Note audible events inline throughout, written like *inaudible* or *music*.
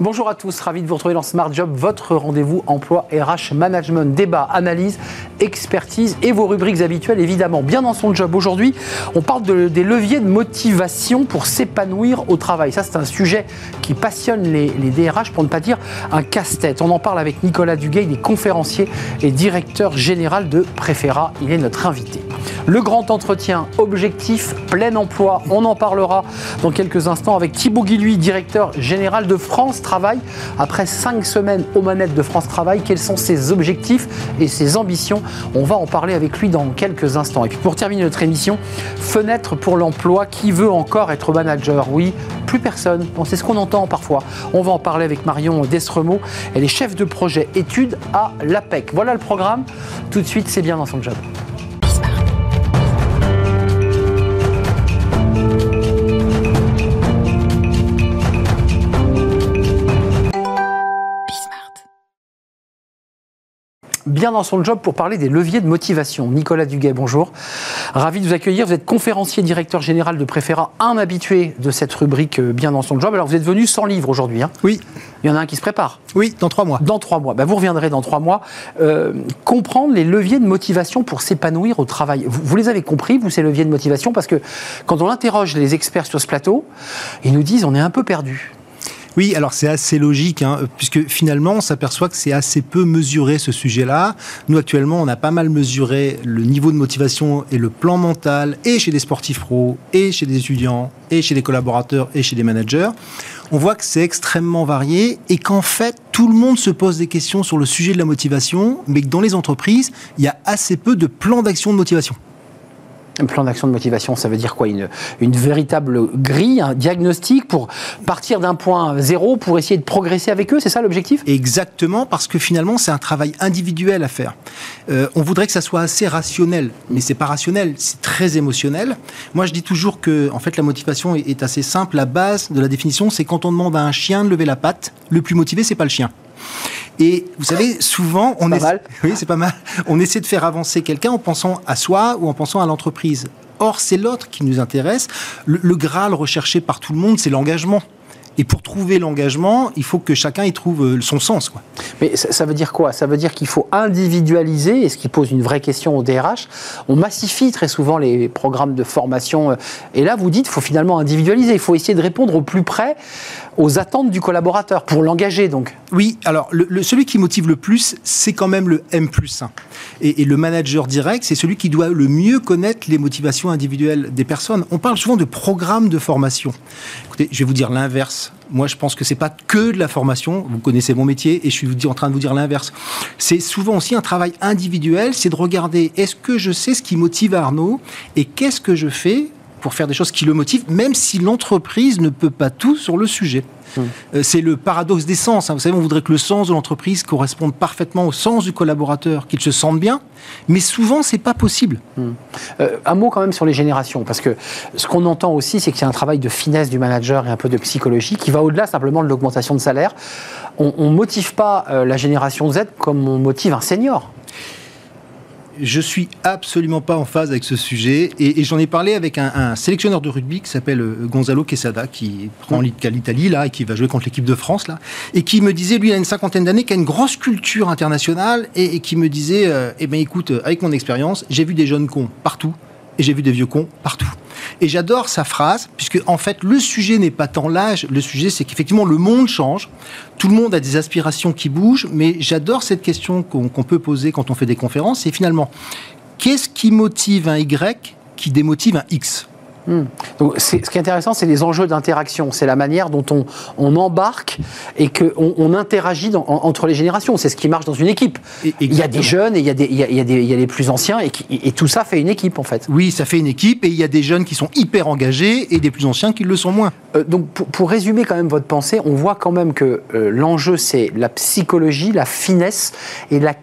Bonjour à tous, ravi de vous retrouver dans Smart Job, votre rendez-vous emploi RH management, débat, analyse, expertise et vos rubriques habituelles évidemment. Bien dans son job aujourd'hui, on parle des leviers de motivation pour s'épanouir au travail. Ça c'est un sujet qui passionne les, DRH pour ne pas dire un casse-tête. On en parle avec Nicolas Duguay, il est conférencier et directeur général de Préféra. Il est notre invité. Le grand entretien, objectif, plein emploi, on en parlera dans quelques instants avec Thibaut Guilluy, directeur général de France Après cinq semaines aux manettes de France Travail, quels sont ses objectifs et ses ambitions? On va en parler avec lui dans quelques instants. Et puis pour terminer notre émission, fenêtre pour l'emploi, qui veut encore être manager? Oui, plus personne. c'est ce qu'on entend parfois. On va en parler avec Marion Desremaux. Elle est chef de projet études à l'APEC. Voilà le programme. Tout de suite, c'est bien dans son job. Bien dans son job pour parler des leviers de motivation. Nicolas Duguay, bonjour. Ravi de vous accueillir. Vous êtes conférencier, directeur général de Préféra, un habitué de cette rubrique euh, bien dans son job. Alors vous êtes venu sans livre aujourd'hui. Hein? Oui. Il y en a un qui se prépare. Oui, dans trois mois. Dans trois mois. Ben, vous reviendrez dans trois mois. Euh, comprendre les leviers de motivation pour s'épanouir au travail. Vous, vous, les avez compris, vous, ces leviers de motivation? Parce que quand on interroge les experts sur ce plateau, ils nous disent on est un peu perdu. Oui, alors c'est assez logique, hein, puisque finalement, on s'aperçoit que c'est assez peu mesuré ce sujet-là. Nous, actuellement, on a pas mal mesuré le niveau de motivation et le plan mental, et chez des sportifs pros, et chez des étudiants, et chez des collaborateurs, et chez des managers. On voit que c'est extrêmement varié et qu'en fait, tout le monde se pose des questions sur le sujet de la motivation, mais que dans les entreprises, il y a assez peu de plans d'action de motivation. Un plan d'action de motivation, ça veut dire quoi? Une, véritable grille, un diagnostic pour partir d'un point zéro pour essayer de progresser avec eux C'est ça l'objectif? Exactement, parce que finalement, c'est un travail individuel à faire. Euh, on voudrait que ça soit assez rationnel, mais c'est pas rationnel, c'est très émotionnel. Moi, je dis toujours que, en fait, la motivation est, est assez simple. La base de la définition, c'est quand on demande à un chien de lever la patte, le plus motivé, c'est pas le chien. Et vous savez, souvent, on essaie, *laughs* oui, c'est pas mal. On essaie de faire avancer quelqu'un en pensant à soi ou en pensant à l'entreprise. Or, c'est l'autre qui nous intéresse. Le, Graal recherché par tout le monde, c'est l'engagement. Et pour trouver l'engagement, il faut que chacun y trouve euh, son sens. Quoi. Mais ça, veut dire quoi? Ça veut dire qu'il faut individualiser, et ce qui pose une vraie question au DRH. On massifie très souvent les programmes de formation. Euh, et là, vous dites qu'il faut finalement individualiser. Il faut essayer de répondre au plus près aux attentes du collaborateur, pour l'engager donc. Oui, alors le, celui qui motive le plus, c'est quand même le M plus 1. Et, le manager direct, c'est celui qui doit le mieux connaître les motivations individuelles des personnes. On parle souvent de programme de formation. Je vais vous dire l'inverse. Moi, je pense que c'est pas que de la formation. Vous connaissez mon métier et je suis en train de vous dire l'inverse. C'est souvent aussi un travail individuel, c'est de regarder est-ce que je sais ce qui motive Arnaud et qu'est-ce que je fais pour faire des choses qui le motivent, même si l'entreprise ne peut pas tout sur le sujet. Hmm. Euh, c'est le paradoxe des sens. Hein. Vous savez, on voudrait que le sens de l'entreprise corresponde parfaitement au sens du collaborateur, qu'il se sente bien, mais souvent, c'est pas possible. Hmm. Euh, un mot quand même sur les générations, parce que ce qu'on entend aussi, c'est qu'il y a un travail de finesse du manager et un peu de psychologie qui va au-delà simplement de l'augmentation de salaire. On ne motive pas euh, la génération Z comme on motive un senior je suis absolument pas en phase avec ce sujet et, j'en ai parlé avec un, sélectionneur de rugby qui s'appelle euh, Gonzalo Quesada qui prend l'Italie là et qui va jouer contre l'équipe de France là et qui me disait lui il a une cinquantaine d'années qui a une grosse culture internationale et, qui me disait euh, eh ben écoute avec mon expérience j'ai vu des jeunes cons partout et j'ai vu des vieux cons partout. Et j'adore sa phrase, puisque en fait, le sujet n'est pas tant l'âge, le sujet c'est qu'effectivement le monde change, tout le monde a des aspirations qui bougent, mais j'adore cette question qu'on peut poser quand on fait des conférences, c'est finalement, qu'est-ce qui motive un Y qui démotive un X? Hmm. Donc, ce qui est intéressant, c'est les enjeux d'interaction. C'est la manière dont on, on embarque et qu'on on interagit dans, entre les générations. C'est ce qui marche dans une équipe. il y a des jeunes et il y a, des, il y a, des, il y a les plus anciens et, et, tout ça fait une équipe en fait. Oui, ça fait une équipe et il y a des jeunes qui sont hyper engagés et des plus anciens qui le sont moins. Euh, donc pour, pour, résumer quand même votre pensée, on voit quand même que euh, l'enjeu c'est la psychologie, la finesse et la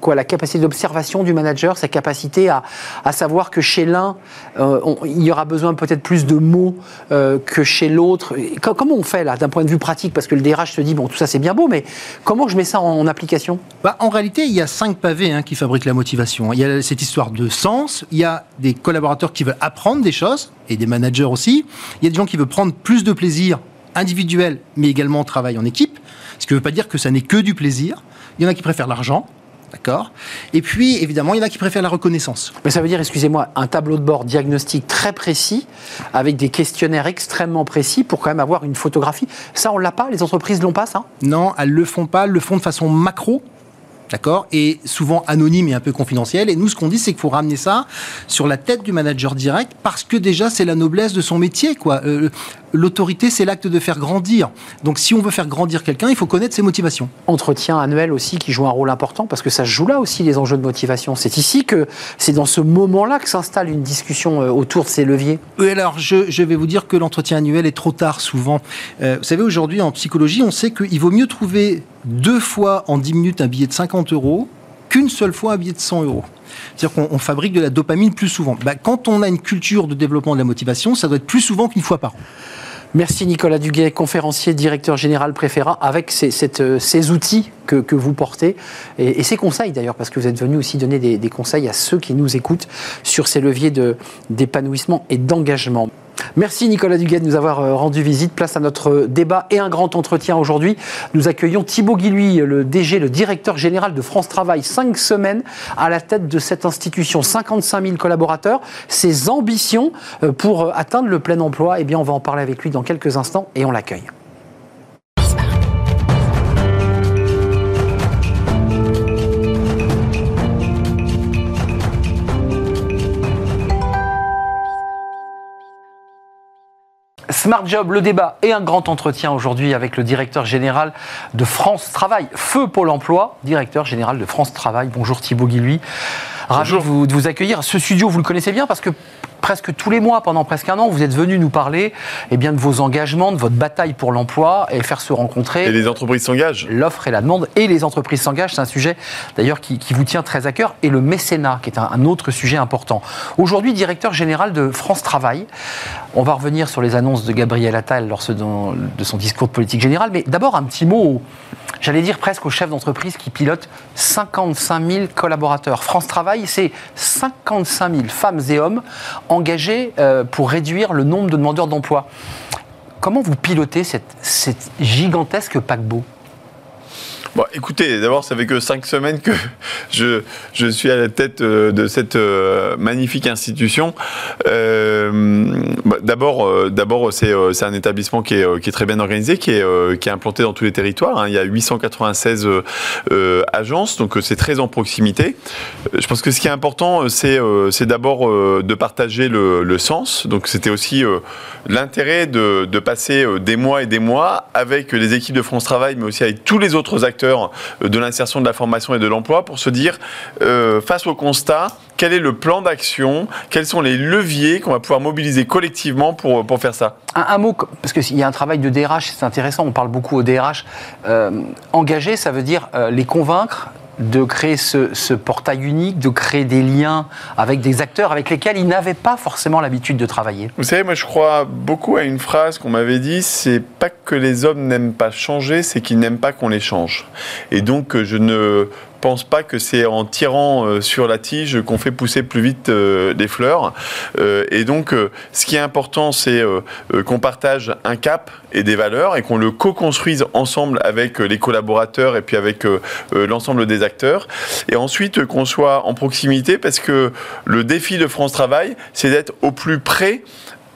quoi, la capacité d'observation du manager, sa capacité à, à savoir que chez l'un, euh, il y aura besoin peut-être plus de mots euh, que chez l'autre. Comment on fait là, d'un point de vue pratique? Parce que le DRH se dit, bon, tout ça c'est bien beau, mais comment je mets ça en, application? Bah, En réalité, il y a cinq pavés hein, qui fabriquent la motivation. Il y a cette histoire de sens, il y a des collaborateurs qui veulent apprendre des choses, et des managers aussi. Il y a des gens qui veulent prendre plus de plaisir individuel, mais également au travail en équipe. Ce qui ne veut pas dire que ça n'est que du plaisir. Il y en a qui préfèrent l'argent, D'accord Et puis, évidemment, il y en a qui préfèrent la reconnaissance. Mais ça veut dire, excusez-moi, un tableau de bord diagnostic très précis, avec des questionnaires extrêmement précis pour quand même avoir une photographie. Ça, on l'a pas Les entreprises l'ont pas, ça? Non, elles le font pas. Elles le font de façon macro. D'accord Et souvent anonyme et un peu confidentiel. Et nous, ce qu'on dit, c'est qu'il faut ramener ça sur la tête du manager direct parce que déjà, c'est la noblesse de son métier. quoi. Euh, l'autorité, c'est l'acte de faire grandir. Donc, si on veut faire grandir quelqu'un, il faut connaître ses motivations. Entretien annuel aussi qui joue un rôle important parce que ça joue là aussi les enjeux de motivation. C'est ici que c'est dans ce moment-là que s'installe une discussion euh, autour de ces leviers. Oui, alors je, vais vous dire que l'entretien annuel est trop tard souvent. Euh, vous savez, aujourd'hui en psychologie, on sait qu'il vaut mieux trouver deux fois en 10 minutes un billet de 50 euros qu'une seule fois un billet de 100 euros. C'est-à-dire qu'on fabrique de la dopamine plus souvent. Bah, quand on a une culture de développement de la motivation, ça doit être plus souvent qu'une fois par an. Merci Nicolas Duguay, conférencier, directeur général préféra, avec ces, euh, ces outils que, vous portez et, ces conseils d'ailleurs, parce que vous êtes venu aussi donner des conseils à ceux qui nous écoutent sur ces leviers d'épanouissement et d'engagement. Merci Nicolas Duguay de nous avoir euh, rendu visite. Place à notre débat et un grand entretien aujourd'hui. Nous accueillons Thibaut Guilhuy, le DG, le directeur général de France Travail, cinq semaines à la tête de cette institution, 55 000 collaborateurs. Ses ambitions euh, pour euh, atteindre le plein emploi, eh bien, on va en parler avec lui dans quelques instants et on l'accueille. Smart Job, le débat et un grand entretien aujourd'hui avec le directeur général de France Travail, Feu Pôle emploi, directeur général de France Travail. Bonjour Thibaut Guilhuy. Ravi de vous, de vous accueillir. Ce studio, vous le connaissez bien parce que presque tous les mois, pendant presque un an, vous êtes venu nous parler eh bien, de vos engagements, de votre bataille pour l'emploi et faire se rencontrer. Et les entreprises s'engagent. L'offre et la demande et les entreprises s'engagent, c'est un sujet d'ailleurs qui, vous tient très à cœur. Et le mécénat, qui est un, autre sujet important. Aujourd'hui, directeur général de France Travail. On va revenir sur les annonces de Gabriel Attal lors de son discours de politique générale. Mais d'abord, un petit mot j'allais dire presque au chef d'entreprise qui pilote 55 000 collaborateurs. France Travail, c'est 55 000 femmes et hommes engagés euh, pour réduire le nombre de demandeurs d'emploi. Comment vous pilotez cette gigantesque paquebot? Bon, écoutez, d'abord, ça fait que cinq semaines que *laughs* je, je suis à la tête euh, de cette euh, magnifique institution. Euh, bah, d'abord, c'est un établissement qui est, qui est très bien organisé, qui est, qui est implanté dans tous les territoires. Hein. Il y a 896 agences, donc c'est très en proximité. Je pense que ce qui est important, c'est, c'est d'abord de partager le, le, sens. Donc, c'était aussi l'intérêt de, de passer des mois et des mois avec les équipes de France Travail, mais aussi avec tous les autres acteurs de l'insertion, de la formation et de l'emploi pour se dire, euh, face au constat, quel est le plan d'action, quels sont les leviers qu'on va pouvoir mobiliser collectivement pour, faire ça? Un, mot, parce qu'il y a un travail de DRH, c'est intéressant, on parle beaucoup au DRH. Euh, engager, ça veut dire euh, les convaincre, de créer ce, portail unique, de créer des liens avec des acteurs avec lesquels ils n'avaient pas forcément l'habitude de travailler Vous savez, moi je crois beaucoup à une phrase qu'on m'avait dit, c'est pas que les hommes n'aiment pas changer, c'est qu'ils n'aiment pas qu'on les change. Et donc je ne pense pas que c'est en tirant euh, sur la tige qu'on fait pousser plus vite euh, des fleurs. Euh, et donc, ce qui est important, c'est qu'on partage un cap et des valeurs et qu'on le co-construise ensemble avec les collaborateurs et puis avec l'ensemble des acteurs. Et ensuite, qu'on soit en proximité parce que le défi de France Travail, c'est d'être au plus près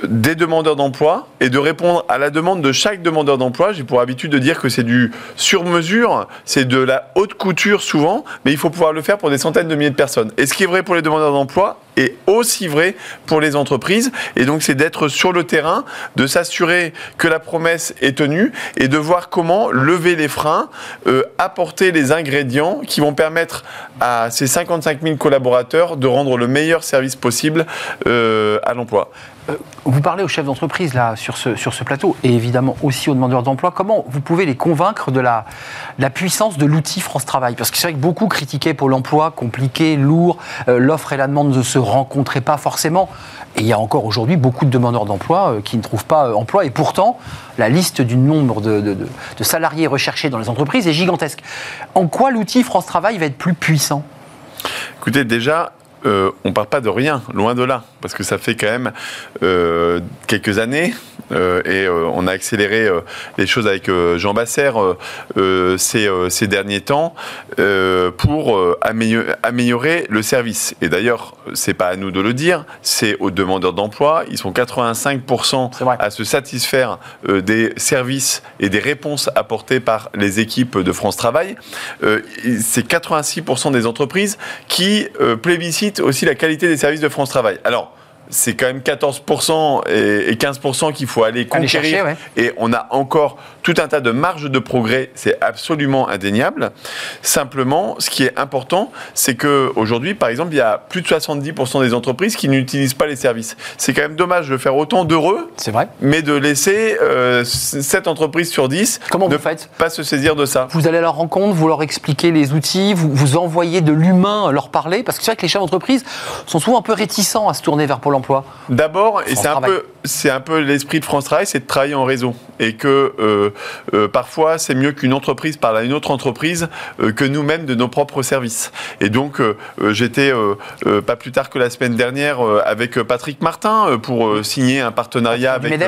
des demandeurs d'emploi et de répondre à la demande de chaque demandeur d'emploi. J'ai pour habitude de dire que c'est du sur-mesure, c'est de la haute couture souvent, mais il faut pouvoir le faire pour des centaines de milliers de personnes. Et ce qui est vrai pour les demandeurs d'emploi est aussi vrai pour les entreprises. Et donc c'est d'être sur le terrain, de s'assurer que la promesse est tenue et de voir comment lever les freins, euh, apporter les ingrédients qui vont permettre à ces 55 000 collaborateurs de rendre le meilleur service possible euh, à l'emploi. Euh, vous parlez aux chefs d'entreprise là sur ce, sur ce plateau et évidemment aussi aux demandeurs d'emploi. Comment vous pouvez les convaincre de la, la puissance de l'outil France Travail? Parce que c'est vrai que beaucoup critiquaient Pôle emploi, compliqué, lourd, euh, l'offre et la demande ne se rencontraient pas forcément. Et il y a encore aujourd'hui beaucoup de demandeurs d'emploi euh, qui ne trouvent pas emploi. Et pourtant, la liste du nombre de, de salariés recherchés dans les entreprises est gigantesque. En quoi l'outil France Travail va être plus puissant? Écoutez, déjà, euh, on ne part pas de rien, loin de là, parce que ça fait quand même euh, quelques années euh, et on a accéléré les choses avec Jean Basser ces, ces, derniers temps pour améliorer, le service. Et d'ailleurs, c'est pas à nous de le dire, c'est aux demandeurs d'emploi. Ils sont 85% à se satisfaire des services et des réponses apportées par les équipes de France Travail. c'est 86% des entreprises qui plébiscitent aussi la qualité des services de France Travail. Alors, c'est quand même 14% et 15% qu'il faut aller conquérir. Et on a encore tout un tas de marges de progrès, c'est absolument indéniable. Simplement, ce qui est important, c'est qu'aujourd'hui, par exemple, il y a plus de 70% des entreprises qui n'utilisent pas les services. C'est quand même dommage de faire autant d'heureux, c'est vrai, mais de laisser euh, 7 entreprises sur 10 Comment ne faites? pas se saisir de ça. Vous allez à leur rencontre, vous leur expliquez les outils, vous, vous envoyez de l'humain leur parler, parce que c'est vrai que les chefs d'entreprise sont souvent un peu réticents à se tourner vers Pôle emploi. D'abord, et c'est un peu c'est un peu l'esprit de France Travail, c'est de travailler en réseau. Et que euh, euh, parfois, c'est mieux qu'une entreprise parle à une autre entreprise euh, que nous-mêmes de nos propres services. Et donc, j'étais pas plus tard que la semaine dernière avec Patrick Martin pour signer un partenariat avec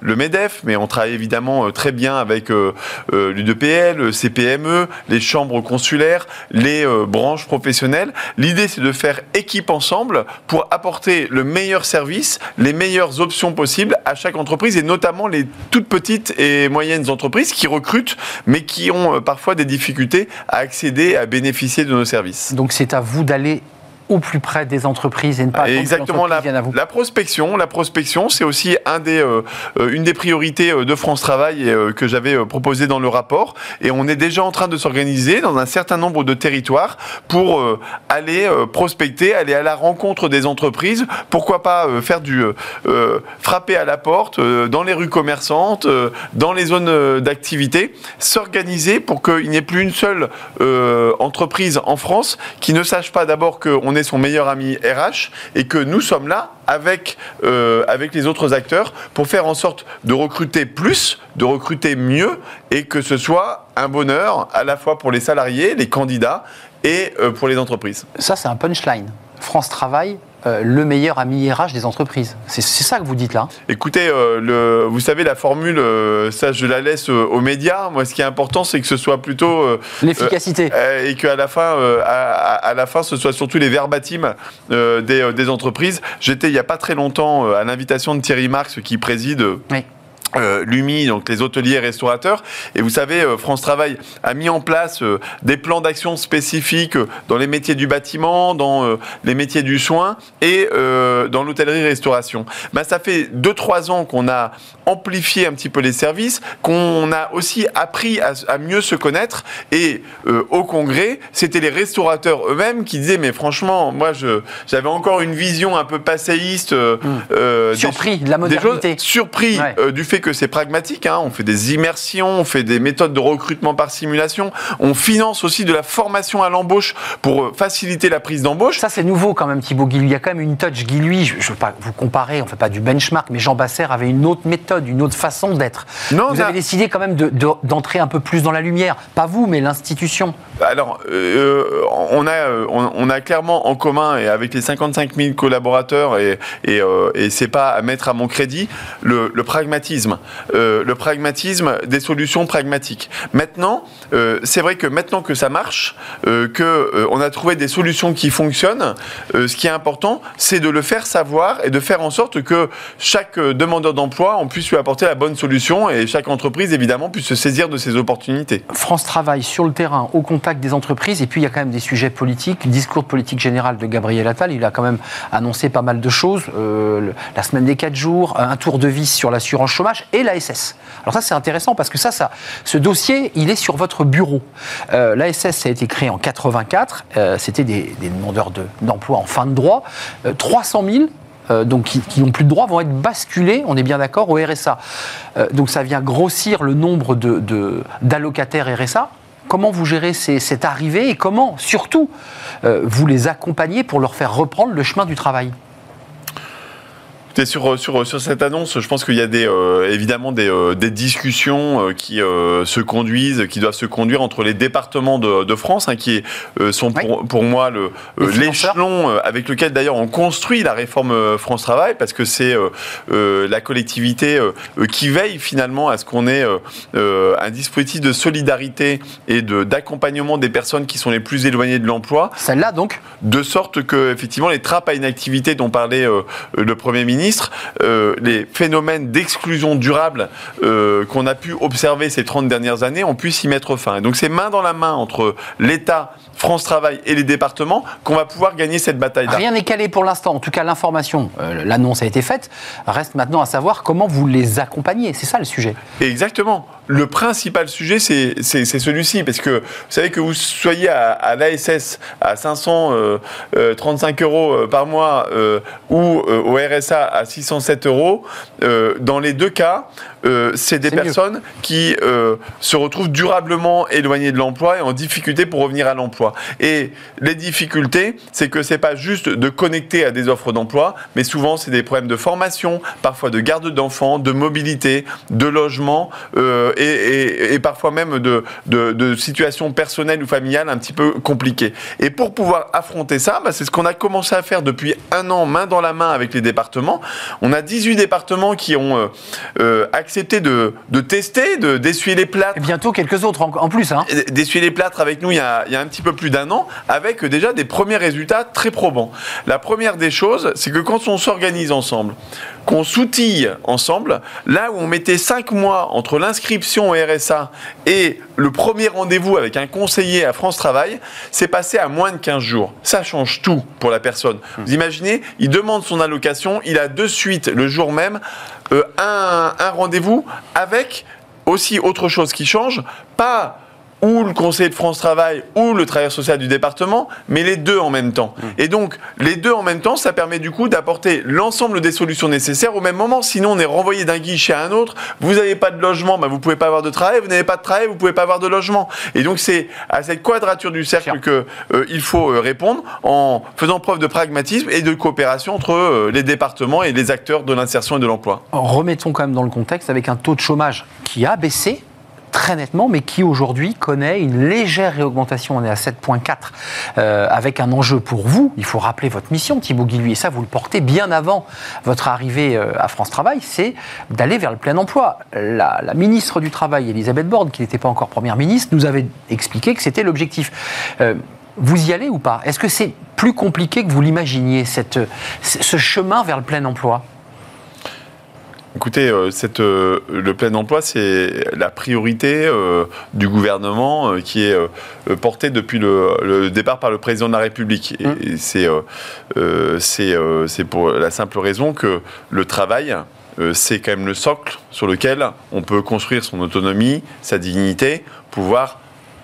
le MEDEF, mais on travaille évidemment très bien avec l'UDPL, le CPME, les chambres consulaires, les branches professionnelles. L'idée, c'est de faire équipe ensemble pour apporter le meilleur service, les meilleures options possibles à chaque entreprise et notamment les toutes petites et moyennes entreprises qui recrutent mais qui ont euh, parfois des difficultés à accéder, à bénéficier de nos services. Donc c'est à vous d'aller au plus près des entreprises et ne pas exactement la, à vous. la prospection. La prospection, c'est aussi un des, euh, euh, une des priorités euh, de France Travail que j'avais proposé dans le rapport. Et on est déjà en train de s'organiser dans un certain nombre de territoires pour aller prospecter, aller à la rencontre des entreprises. Pourquoi pas faire du frapper à la porte dans les rues commerçantes, dans les zones d'activité, s'organiser pour qu'il n'y ait plus une seule entreprise en France qui ne sache pas d'abord qu'on son meilleur ami RH et que nous sommes là avec, euh, avec les autres acteurs pour faire en sorte de recruter plus, de recruter mieux et que ce soit un bonheur à la fois pour les salariés, les candidats et euh, pour les entreprises. Ça, c'est un punchline. France Travail euh, le meilleur ami RH des entreprises. C'est ça que vous dites là Écoutez, euh, le, vous savez, la formule, euh, ça je la laisse aux médias. Moi, ce qui est important, c'est que ce soit plutôt... L'efficacité. et qu'à la, fin, à, la fin, ce soit surtout les verbatims des, des, entreprises. J'étais il n'y a pas très longtemps à l'invitation de Thierry Marx qui préside... Oui euh, l'UMI, donc les hôteliers restaurateurs. Et vous savez, euh, France Travail a mis en place euh, des plans d'action spécifiques dans les métiers du bâtiment, dans les métiers du soin et dans l'hôtellerie-restauration. Ben, ça fait 2-3 ans qu'on a amplifié un petit peu les services, qu'on a aussi appris à, mieux se connaître. Et au congrès, c'était les restaurateurs eux-mêmes qui disaient, mais franchement, moi, j'avais encore une vision un peu passéiste. Mmh. surpris de la modernité. surpris du fait que c'est pragmatique. Hein. On fait des immersions, on fait des méthodes de recrutement par simulation. On finance aussi de la formation à l'embauche pour euh, faciliter la prise d'embauche. Ça, c'est nouveau quand même, Thibaut Guilhuy. Il y a quand même une touch Guilhuy. Je ne veux pas vous comparer, on ne fait pas du benchmark, mais Jean Basser avait une autre méthode, une autre façon d'être. Vous avez décidé quand même d'entrer un peu plus dans la lumière. Pas vous, mais l'institution. Alors, euh, on, a, on, a clairement en commun, et avec les 55 000 collaborateurs, et, et, euh, et c'est pas à mettre à mon crédit, le, le pragmatisme euh, le pragmatisme des solutions pragmatiques. Maintenant, euh, c'est vrai que maintenant que ça marche, euh, que on a trouvé des solutions qui fonctionnent, ce qui est important, c'est de le faire savoir et de faire en sorte que chaque demandeur d'emploi, on puisse lui apporter la bonne solution et chaque entreprise, évidemment, puisse se saisir de ces opportunités. France travaille sur le terrain, au contact des entreprises, et puis il y a quand même des sujets politiques. discours de politique générale de Gabriel Attal, il a quand même annoncé pas mal de choses. la semaine des 4 jours, un tour de vis sur l'assurance chômage et l'ASS. Alors ça, c'est intéressant parce que ça, ça, ce dossier, il est sur votre bureau. Euh, L'ASS, a été créé en 84. Euh, c'était des, demandeurs d'emploi en fin de droit. 300 euh, 000 donc qui n'ont plus de droit, vont être basculés, on est bien d'accord, au RSA. donc ça vient grossir le nombre d'allocataires de, RSA. Comment vous gérez cette arrivée et comment, surtout, vous les accompagnez pour leur faire reprendre le chemin du travail? Sur, sur, sur cette annonce, je pense qu'il y a des, euh, évidemment des, euh, des discussions euh, qui se conduisent, qui doivent se conduire entre les départements de, de France, hein, qui sont pour, pour moi l'échelon avec lequel d'ailleurs on construit la réforme France Travail, parce que c'est la collectivité qui veille finalement à ce qu'on ait un dispositif de solidarité et d'accompagnement des personnes qui sont les plus éloignées de l'emploi. Celle-là donc? De sorte que effectivement les trappes à inactivité dont parlait le Premier ministre euh, les phénomènes d'exclusion durable euh, qu'on a pu observer ces 30 dernières années, on puisse y mettre fin. donc c'est main dans la main entre l'État, France Travail et les départements qu'on va pouvoir gagner cette bataille-là. Rien n'est calé pour l'instant. En tout cas, l'information, euh, l'annonce a été faite. Reste maintenant à savoir comment vous les accompagnez. C'est ça le sujet. Exactement. Le principal sujet, c'est celui-ci. Parce que vous savez que vous soyez à, l'ASS à 535 euros par mois ou au RSA à 607 euros, dans les deux cas, euh, c'est des personnes qui euh, se retrouvent durablement éloignées de l'emploi et en difficulté pour revenir à l'emploi. Et les difficultés, c'est que c'est pas juste de connecter à des offres d'emploi, mais souvent c'est des problèmes de formation, parfois de garde d'enfants, de mobilité, de logement euh, et, parfois même de, de, situations personnelles ou familiales un petit peu compliquées. Et pour pouvoir affronter ça, bah, c'est ce qu'on a commencé à faire depuis un an, main dans la main avec les départements. On a 18 départements qui ont accès de, de tester, d'essuyer les plâtres. Et bientôt quelques autres en, plus. Hein. D'essuyer les plâtres avec nous il y, a, il y a un petit peu plus d'un an, avec déjà des premiers résultats très probants. La première des choses, c'est que quand on s'organise ensemble, qu'on s'outille ensemble, là où on mettait 5 mois entre l'inscription au RSA et le premier rendez-vous avec un conseiller à France Travail, c'est passé à moins de 15 jours. Ça change tout pour la personne. Vous imaginez, il demande son allocation, il a de suite, le jour même, euh, un, un rendez-vous avec aussi autre chose qui change, pas ou le conseiller de France Travail ou le travailleur social du département, mais les deux en même temps. Mmh. Et donc, les deux en même temps, ça permet du coup d'apporter l'ensemble des solutions nécessaires au même moment. Sinon, on est renvoyé d'un guichet à un autre. Vous n'avez pas de logement, ben vous pouvez pas avoir de travail. Vous n'avez pas de travail, vous pouvez pas avoir de logement. Et donc, c'est à cette quadrature du cercle qu'il euh, faut euh, répondre en faisant preuve de pragmatisme et de coopération entre euh, les départements et les acteurs de l'insertion et de l'emploi. Remettons quand même dans le contexte avec un taux de chômage qui a baissé très nettement, mais qui aujourd'hui connaît une légère réaugmentation. On est à 7,4 euh, avec un enjeu pour vous. Il faut rappeler votre mission, Thibaut Guilluy, et ça, vous le portez bien avant votre arrivée euh, à France Travail, c'est d'aller vers le plein emploi. La, ministre du Travail, Elisabeth Borne, qui n'était pas encore première ministre, nous avait expliqué que c'était l'objectif. Euh, vous y allez ou pas? Est-ce que c'est plus compliqué que vous l'imaginiez, ce chemin vers le plein emploi? Écoutez, euh, cette, euh, le plein emploi, c'est la priorité euh, du gouvernement qui est portée depuis le, départ par le président de la République. Et, mmh. c'est pour la simple raison que le travail, c'est quand même le socle sur lequel on peut construire son autonomie, sa dignité, pouvoir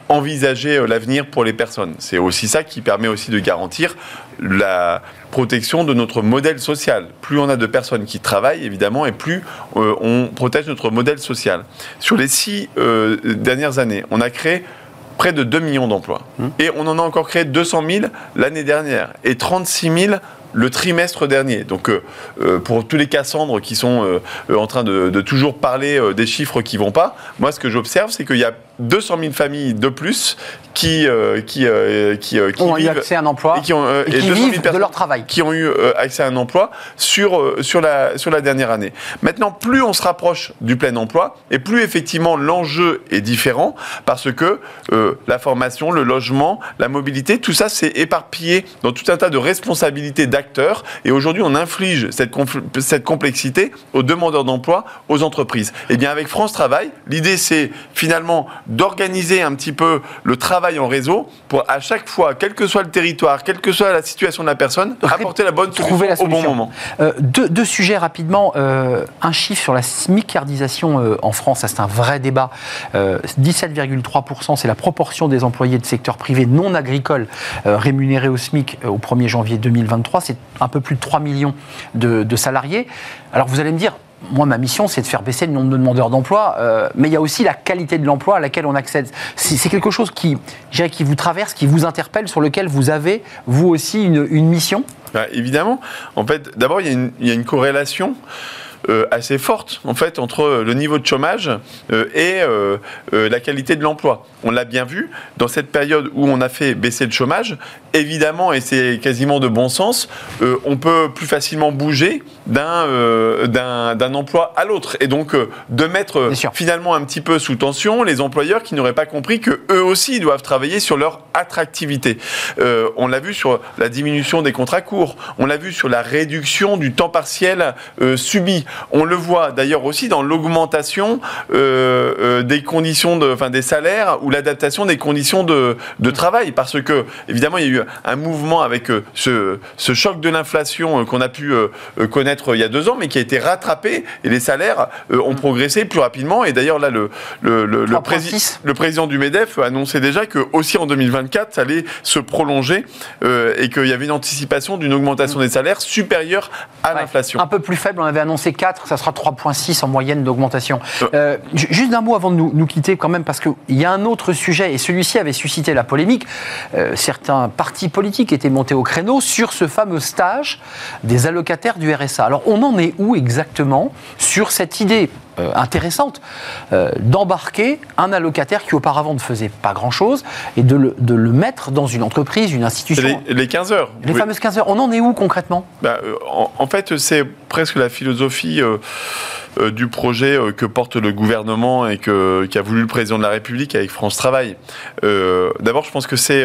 envisager l'avenir pour les personnes. C'est aussi ça qui permet aussi de garantir la protection de notre modèle social. Plus on a de personnes qui travaillent, évidemment, et plus euh, on protège notre modèle social. Sur les six euh, dernières années, on a créé près de 2 millions d'emplois. Mmh. Et on en a encore créé 200 000 l'année dernière et 36 000 le trimestre dernier. Donc pour tous les Cassandres qui sont en train de, de toujours parler des chiffres qui vont pas, moi ce que j'observe c'est qu'il y a 200 000 familles de plus qui, euh, qui, euh, qui, euh, qui, ont eu accès à un emploi et qui, ont, et qui vivent de leur travail. Qui ont eu accès à un emploi sur, sur, la, sur la dernière année. Maintenant, plus on se rapproche du plein emploi et plus effectivement l'enjeu est différent parce que la formation, le logement, la mobilité, tout ça c'est éparpillé dans tout un tas de responsabilités d'acteurs et aujourd'hui on inflige cette, cette complexité aux demandeurs d'emploi, aux entreprises. Et eh bien avec France Travail, l'idée c'est finalement d'organiser un petit peu le travail en réseau pour à chaque fois, quel que soit le territoire, quelle que soit la situation de la personne, apporter la bonne solution, au bon moment. Euh, deux, sujets rapidement. Euh, un chiffre sur la smicardisation euh, en France, c'est un vrai débat. 17,3%, c'est la proportion des employés de secteur privé non agricole rémunérés au SMIC au 1er janvier 2023. C'est un peu plus de 3 millions de, de salariés. Alors vous allez me dire, moi, ma mission, c'est de faire baisser le nombre de demandeurs d'emploi, euh, mais il y a aussi la qualité de l'emploi à laquelle on accède. C'est quelque chose qui, vous traverse, qui vous interpelle, sur lequel vous avez, vous aussi, une, mission? Bah, Évidemment. En fait, d'abord, il, y a une corrélation. Euh, assez forte entre le niveau de chômage euh, et euh, la qualité de l'emploi. On l'a bien vu dans cette période où on a fait baisser le chômage. Évidemment, et c'est quasiment de bon sens, on peut plus facilement bouger d'un d'un emploi à l'autre et donc de mettre finalement un petit peu sous tension les employeurs qui n'auraient pas compris que eux aussi doivent travailler sur leur attractivité. on l'a vu sur la diminution des contrats courts, on l'a vu sur la réduction du temps partiel subi. On le voit d'ailleurs aussi dans l'augmentation euh, euh, des conditions de, enfin des salaires ou l'adaptation des conditions de, travail, parce que évidemment il y a eu un mouvement avec euh, ce, choc de l'inflation qu'on a pu connaître il y a deux ans, mais qui a été rattrapé et les salaires ont progressé plus rapidement. Et d'ailleurs là le le, le, le, président du Medef annonçait déjà que aussi en 2024 ça allait se prolonger et qu'il y avait une anticipation d'une augmentation des salaires supérieure à l'inflation. Un peu plus faible, on avait annoncé ça sera 3,6 en moyenne d'augmentation. Euh. Euh, juste un mot avant de nous, quitter quand même, parce qu'il y a un autre sujet, et celui-ci avait suscité la polémique. Euh, certains partis politiques étaient montés au créneau sur ce fameux stage des allocataires du RSA. Alors on en est où exactement sur cette idée? Intéressante d'embarquer un allocataire qui auparavant ne faisait pas grand-chose et de le, mettre dans une entreprise, une institution. Les, 15 heures. Les fameuses 15 heures. On en est où concrètement? Bah, en, fait, c'est presque la philosophie euh, euh, du projet euh, que porte le gouvernement et que, qu'a voulu le président de la République avec France Travail. d'abord, je pense que c'est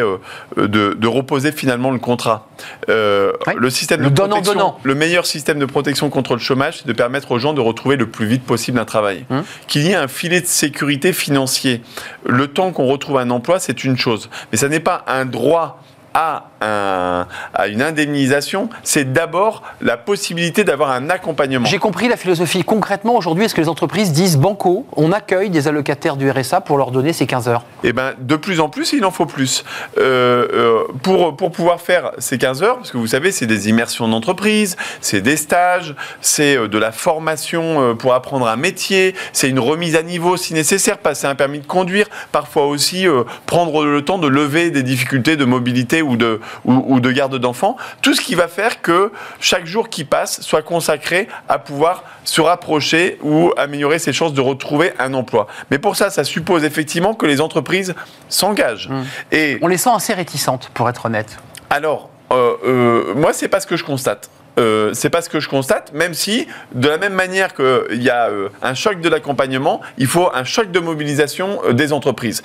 de, reposer finalement le contrat. Le système de protection, le meilleur système de protection contre le chômage, c'est de permettre aux gens de retrouver le plus vite possible un travail. Hum. Qu'il y ait un filet de sécurité financier. Le temps qu'on retrouve un emploi, c'est une chose, mais ça n'est pas un droit à, une indemnisation, c'est d'abord la possibilité d'avoir un accompagnement. J'ai compris la philosophie. Concrètement, aujourd'hui, est-ce que les entreprises disent banco, on accueille des allocataires du RSA pour leur donner ces 15 heures? Eh bien, de plus en plus, il en faut plus. Euh, euh, pour, pour pouvoir faire ces 15 heures, parce que vous savez, c'est des immersions d'entreprise, c'est des stages, c'est euh, de la formation pour apprendre un métier, c'est une remise à niveau si nécessaire, passer un permis de conduire, parfois aussi prendre le temps de lever des difficultés de mobilité ou de, ou, de garde d'enfants, tout ce qui va faire que chaque jour qui passe soit consacré à pouvoir se rapprocher ou améliorer ses chances de retrouver un emploi. Mais pour ça, ça suppose effectivement que les entreprises s'engagent. Mmh. Et on les sent assez réticentes, pour être honnête. Alors, euh, euh, moi, c'est pas ce que je constate. Euh, c'est pas ce que je constate, même si, de la même manière qu'il y a euh, un choc de l'accompagnement, il faut un choc de mobilisation euh, des entreprises.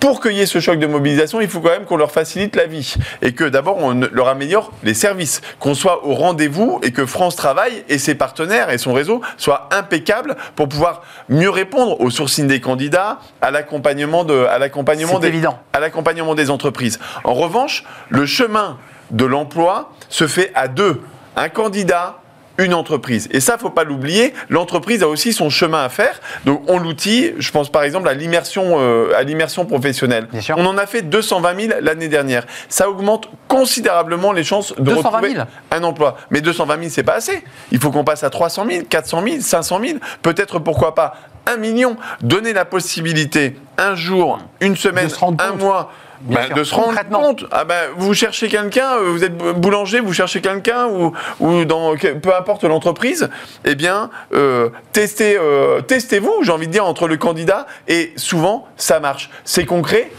Pour qu'il y ait ce choc de mobilisation, il faut quand même qu'on leur facilite la vie et que d'abord on leur améliore les services, qu'on soit au rendez-vous et que France Travail et ses partenaires et son réseau soient impeccables pour pouvoir mieux répondre au sourcing des candidats, à l'accompagnement de, à l'accompagnement des, à l'accompagnement des entreprises. En revanche, le chemin de l'emploi se fait à deux un candidat, une entreprise. Et ça, faut pas l'oublier, l'entreprise a aussi son chemin à faire. Donc on l'outil, je pense par exemple à l'immersion euh, à l'immersion professionnelle. On en a fait 220 000 l'année dernière. Ça augmente considérablement les chances de retrouver un emploi. Mais 220 000, c'est pas assez. Il faut qu'on passe à 300 000, 400 000, 500 000, peut-être pourquoi pas un million. Donner la possibilité un jour, une semaine, un mois bah, de se rendre compte. Ah ben, vous cherchez quelqu'un, euh, vous êtes boulanger, vous cherchez quelqu'un ou, ou dans peu importe l'entreprise, eh bien, euh, testez, euh, testez-vous, j'ai envie de dire, entre le candidat et souvent ça marche. C'est concret,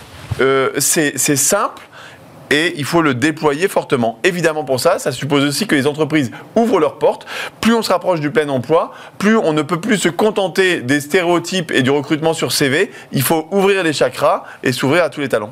c'est simple et il faut le déployer fortement. Évidemment pour ça, ça suppose aussi que les entreprises ouvrent leurs portes. Plus on se rapproche du plein emploi, plus on ne peut plus se contenter des stéréotypes et du recrutement sur CV. Il faut ouvrir les chakras et s'ouvrir à tous les talents.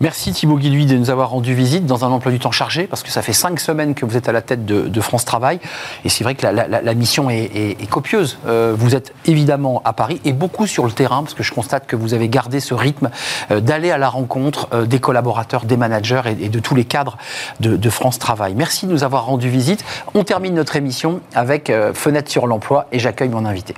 Merci Thibaut Guilhuy de nous avoir rendu visite dans un emploi du temps chargé, parce que ça fait cinq semaines que vous êtes à la tête de, France Travail. Et c'est vrai que la, mission est, copieuse. Euh, vous êtes évidemment à Paris et beaucoup sur le terrain, parce que je constate que vous avez gardé ce rythme euh, d'aller à la rencontre euh, des collaborateurs, des managers et, de tous les cadres de, France Travail. Merci de nous avoir rendu visite. On termine notre émission avec euh, Fenêtre sur l'emploi et j'accueille mon invité.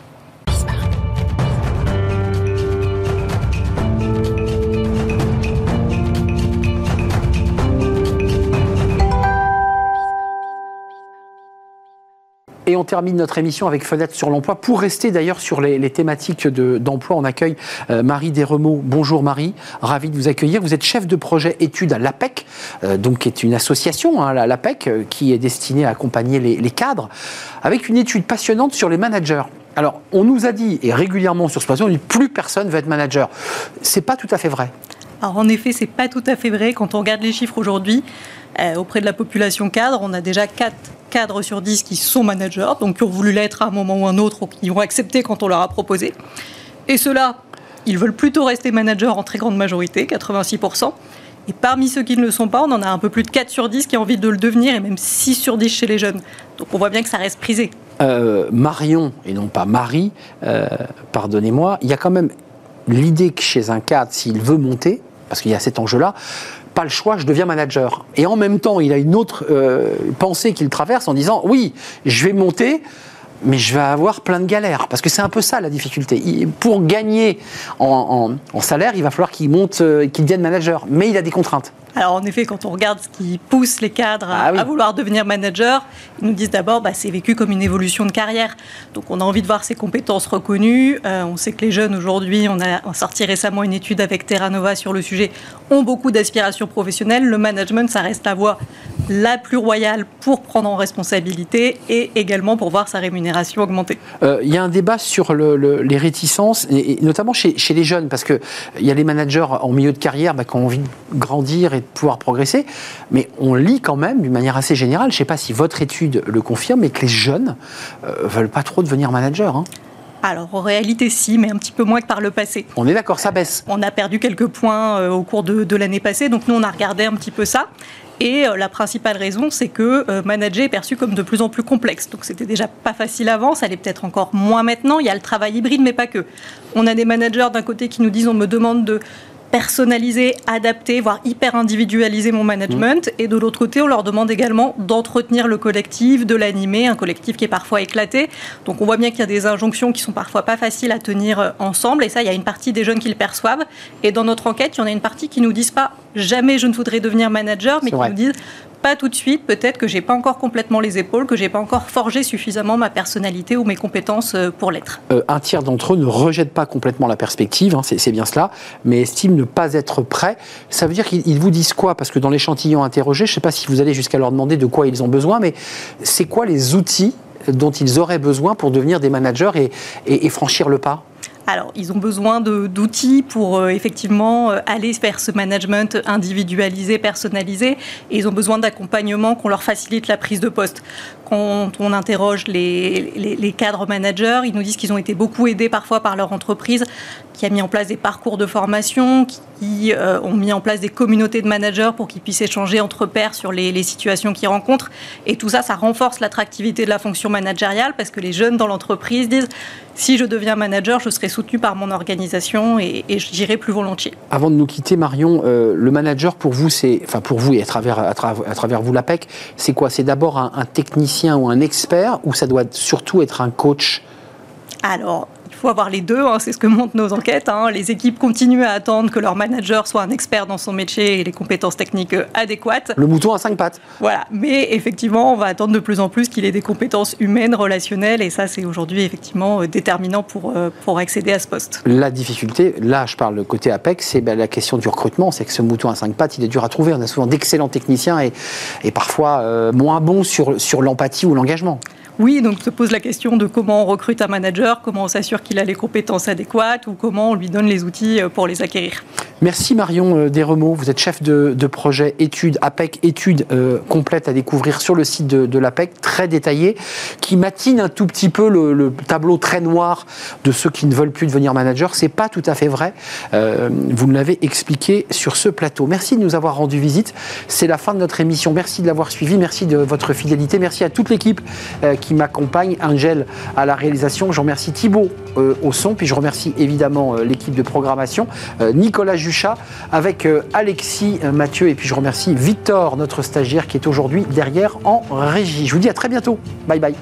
On termine notre émission avec Fenêtre sur l'emploi. Pour rester d'ailleurs sur les, thématiques d'emploi, on accueille euh, Marie Desremeaux. Bonjour Marie, ravi de vous accueillir. Vous êtes chef de projet études à l'APEC, euh, donc qui est une association, hein, l'APEC, euh, qui est destinée à accompagner les, les cadres, avec une étude passionnante sur les managers. Alors, on nous a dit, et régulièrement sur ce plateau, on dit plus personne veut être manager. C'est pas tout à fait vrai. Alors, en effet, c'est pas tout à fait vrai. Quand on regarde les chiffres aujourd'hui, auprès de la population cadre, on a déjà 4 cadres sur 10 qui sont managers, donc qui ont voulu l'être à un moment ou un autre, ou qui ont accepté quand on leur a proposé. Et ceux-là, ils veulent plutôt rester managers en très grande majorité, 86%. Et parmi ceux qui ne le sont pas, on en a un peu plus de 4 sur 10 qui ont envie de le devenir, et même 6 sur 10 chez les jeunes. Donc on voit bien que ça reste prisé. Euh, Marion, et non pas Marie, euh, pardonnez-moi, il y a quand même l'idée que chez un cadre, s'il veut monter, parce qu'il y a cet enjeu-là, pas le choix, je deviens manager. Et en même temps, il a une autre euh, pensée qu'il traverse en disant oui, je vais monter, mais je vais avoir plein de galères. Parce que c'est un peu ça la difficulté. pour gagner en, salaire, il va falloir qu'il monte, euh, qu'il devienne manager. Mais il a des contraintes. Alors en effet, quand on regarde ce qui pousse les cadres à, ah vouloir devenir manager, ils nous disent d'abord bah, c'est vécu comme une évolution de carrière. Donc on a envie de voir ses compétences reconnues. Euh, on sait que les jeunes aujourd'hui, on a sorti récemment une étude avec Terra Nova sur le sujet, ont beaucoup d'aspirations professionnelles. Le management, ça reste la voie la plus royale pour prendre en responsabilité et également pour voir sa rémunération augmenter. Euh, il y a un débat sur les réticences, et, notamment chez, les jeunes, parce qu'il y a les managers en milieu de carrière bah, qui ont envie de grandir et pouvoir progresser. Mais on lit quand même, d'une manière assez générale, je ne sais pas si votre étude le confirme, mais que les jeunes ne euh, veulent pas trop devenir manager. Hein. Alors en réalité si, mais un petit peu moins que par le passé. On est d'accord, ça baisse. On a perdu quelques points euh, au cours de, l'année passée, donc nous on a regardé un petit peu ça. Et euh, la principale raison, c'est que manager est perçu comme de plus en plus complexe. Donc c'était déjà pas facile avant, ça l'est peut-être encore moins maintenant. Il y a le travail hybride, mais pas que. On a des managers d'un côté qui nous disent on me demande de personnaliser, adapter, voire hyper individualiser mon management. Mmh. Et de l'autre côté, on leur demande également d'entretenir le collectif, de l'animer, un collectif qui est parfois éclaté. Donc on voit bien qu'il y a des injonctions qui sont parfois pas faciles à tenir euh, ensemble. Et ça, il y a une partie des jeunes qui le perçoivent. Et dans notre enquête, il y en a une partie qui nous disent pas jamais je ne voudrais devenir manager, mais qui nous disent pas tout de suite, peut-être que j'ai pas encore complètement les épaules, que j'ai pas encore forgé suffisamment ma personnalité ou mes compétences euh, pour l'être. Euh, un tiers d'entre eux ne rejette pas complètement la perspective, hein, c'est bien cela, mais estime ne pas être prêt. Ça veut dire qu'ils vous disent quoi? Parce que dans l'échantillon interrogé, je ne sais pas si vous allez jusqu'à leur demander de quoi ils ont besoin, mais c'est quoi les outils dont ils auraient besoin pour devenir des managers et franchir le pas? Alors, ils ont besoin d'outils pour euh, effectivement euh, aller vers ce management individualisé, personnalisé, et ils ont besoin d'accompagnement qu'on leur facilite la prise de poste. Quand on interroge les, cadres managers, ils nous disent qu'ils ont été beaucoup aidés parfois par leur entreprise qui a mis en place des parcours de formation, qui euh, ont mis en place des communautés de managers pour qu'ils puissent échanger entre pairs sur les, situations qu'ils rencontrent. Et tout ça, ça renforce l'attractivité de la fonction managériale parce que les jeunes dans l'entreprise disent si je deviens manager, je serai soutenu par mon organisation et, j'irai plus volontiers. Avant de nous quitter, Marion, euh, le manager pour vous, c'est, enfin pour vous et à travers, à, travers vous l'APEC, c'est quoi? C'est d'abord un, un technicien ou un expert ou ça doit surtout être un coach? Alors, il faut avoir les deux, hein, c'est ce que montrent nos enquêtes. Hein. Les équipes continuent à attendre que leur manager soit un expert dans son métier et les compétences techniques euh, adéquates. Le mouton à cinq pattes. Voilà, mais effectivement, on va attendre de plus en plus qu'il ait des compétences humaines, relationnelles, et ça, c'est aujourd'hui effectivement euh, déterminant pour, euh, pour accéder à ce poste. La difficulté, là, je parle côté APEC, c'est ben, la question du recrutement. C'est que ce mouton à cinq pattes, il est dur à trouver. On a souvent d'excellents techniciens et, et parfois moins bons sur, sur l'empathie ou l'engagement. Oui, donc se pose la question de comment on recrute un manager, comment on s'assure qu'il a les compétences adéquates ou comment on lui donne les outils euh, pour les acquérir. Merci Marion euh, Desremeaux, vous êtes chef de, projet études APEC, études euh, complètes à découvrir sur le site de, l'APEC, très détaillé, qui matine un tout petit peu le, tableau très noir de ceux qui ne veulent plus devenir manager. C'est pas tout à fait vrai. vous nous l'avez expliqué sur ce plateau. Merci de nous avoir rendu visite. C'est la fin de notre émission. Merci de l'avoir suivi. Merci de votre fidélité. Merci à toute l'équipe qui m'accompagne, Angel à la réalisation. Je remercie Thibault euh, au son, puis je remercie évidemment euh, l'équipe de programmation, euh, Nicolas Juchat, avec Alexis Mathieu, et puis je remercie Victor, notre stagiaire, qui est aujourd'hui derrière en régie. Je vous dis à très bientôt. Bye bye.